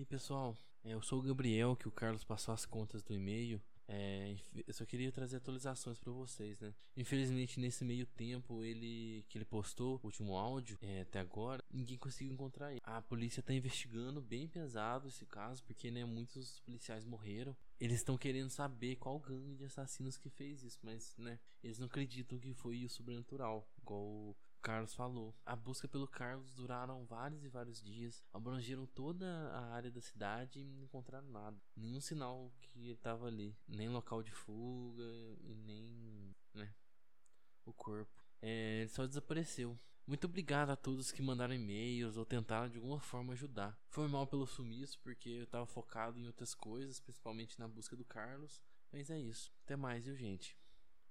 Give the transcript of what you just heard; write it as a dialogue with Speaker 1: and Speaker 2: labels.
Speaker 1: E pessoal, é, eu sou o Gabriel, que o Carlos passou as contas do e-mail. É, eu só queria trazer atualizações para vocês, né? Infelizmente, nesse meio tempo, ele que ele postou o último áudio é, até agora, ninguém conseguiu encontrar ele. A polícia tá investigando bem pesado esse caso, porque né, muitos policiais morreram. Eles estão querendo saber qual gangue de assassinos que fez isso, mas né, eles não acreditam que foi o sobrenatural, igual Carlos falou. A busca pelo Carlos duraram vários e vários dias, abrangeram toda a área da cidade e não encontraram nada. Nenhum sinal que ele estava ali, nem local de fuga e nem, né, o corpo. É, ele só desapareceu. Muito obrigado a todos que mandaram e-mails ou tentaram de alguma forma ajudar. Foi mal pelo sumiço porque eu estava focado em outras coisas, principalmente na busca do Carlos. Mas é isso. Até mais, viu, gente?